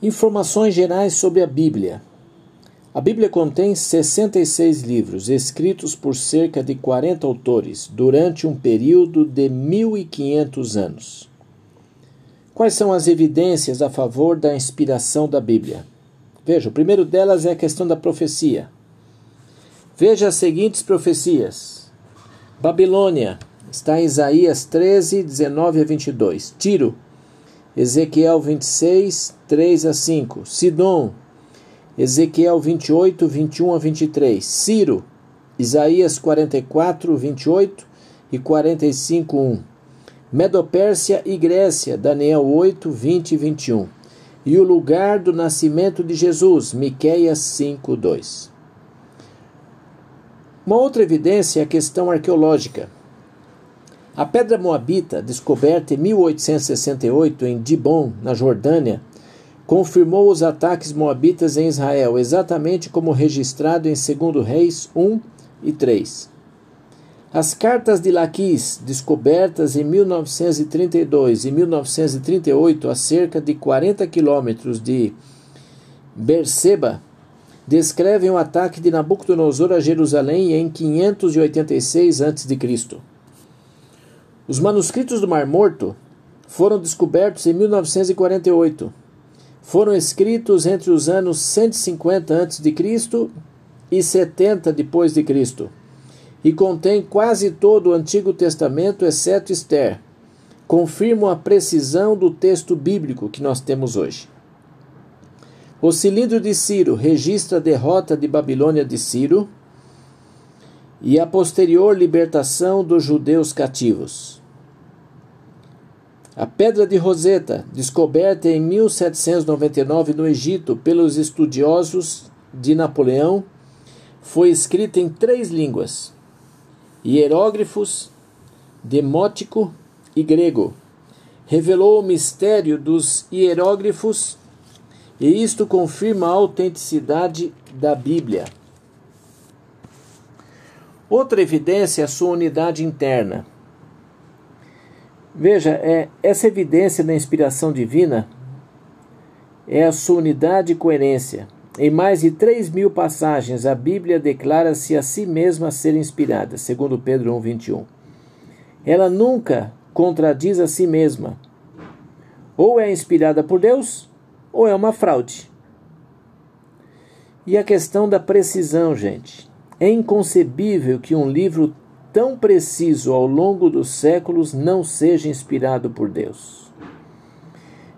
Informações gerais sobre a Bíblia. A Bíblia contém 66 livros, escritos por cerca de 40 autores, durante um período de 1500 anos. Quais são as evidências a favor da inspiração da Bíblia? Veja, o primeiro delas é a questão da profecia. Veja as seguintes profecias: Babilônia, está em Isaías 13, 19 a 22. Tiro, Ezequiel 26, 3 a 5. Sidom, Ezequiel 28, 21 a 23. Ciro, Isaías 44, 28 e 45, 1. Medopérsia e Grécia, Daniel 8, 20 e 21. E o lugar do nascimento de Jesus, Miqueias 5, 2. Uma outra evidência é a questão arqueológica. A pedra moabita, descoberta em 1868 em Dibon, na Jordânia, confirmou os ataques moabitas em Israel, exatamente como registrado em 2 Reis 1 e 3. As cartas de Laquis, descobertas em 1932 e 1938 a cerca de 40 quilômetros de Berseba, descrevem o ataque de Nabucodonosor a Jerusalém em 586 a.C. Os manuscritos do Mar Morto foram descobertos em 1948. Foram escritos entre os anos 150 a.C. e 70 depois de Cristo e contém quase todo o Antigo Testamento exceto Esther. Confirmam a precisão do texto bíblico que nós temos hoje. O cilindro de Ciro registra a derrota de Babilônia de Ciro e a posterior libertação dos judeus cativos. A pedra de Roseta, descoberta em 1799 no Egito pelos estudiosos de Napoleão, foi escrita em três línguas: hierógrafos, demótico e grego. Revelou o mistério dos hierógrafos e isto confirma a autenticidade da Bíblia. Outra evidência é a sua unidade interna. Veja, é, essa evidência da inspiração divina é a sua unidade e coerência. Em mais de 3 mil passagens, a Bíblia declara-se a si mesma ser inspirada, segundo Pedro 1, 21. Ela nunca contradiz a si mesma. Ou é inspirada por Deus, ou é uma fraude. E a questão da precisão, gente. É inconcebível que um livro tão preciso ao longo dos séculos não seja inspirado por Deus.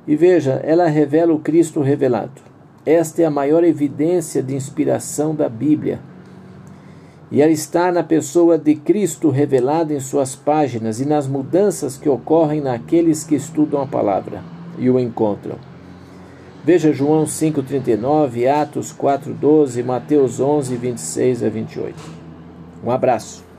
E veja, ela revela o Cristo revelado. Esta é a maior evidência de inspiração da Bíblia. E ela está na pessoa de Cristo revelado em suas páginas e nas mudanças que ocorrem naqueles que estudam a palavra e o encontram. Veja João 5,39, Atos 4,12, Mateus 11, 26 a 28. Um abraço.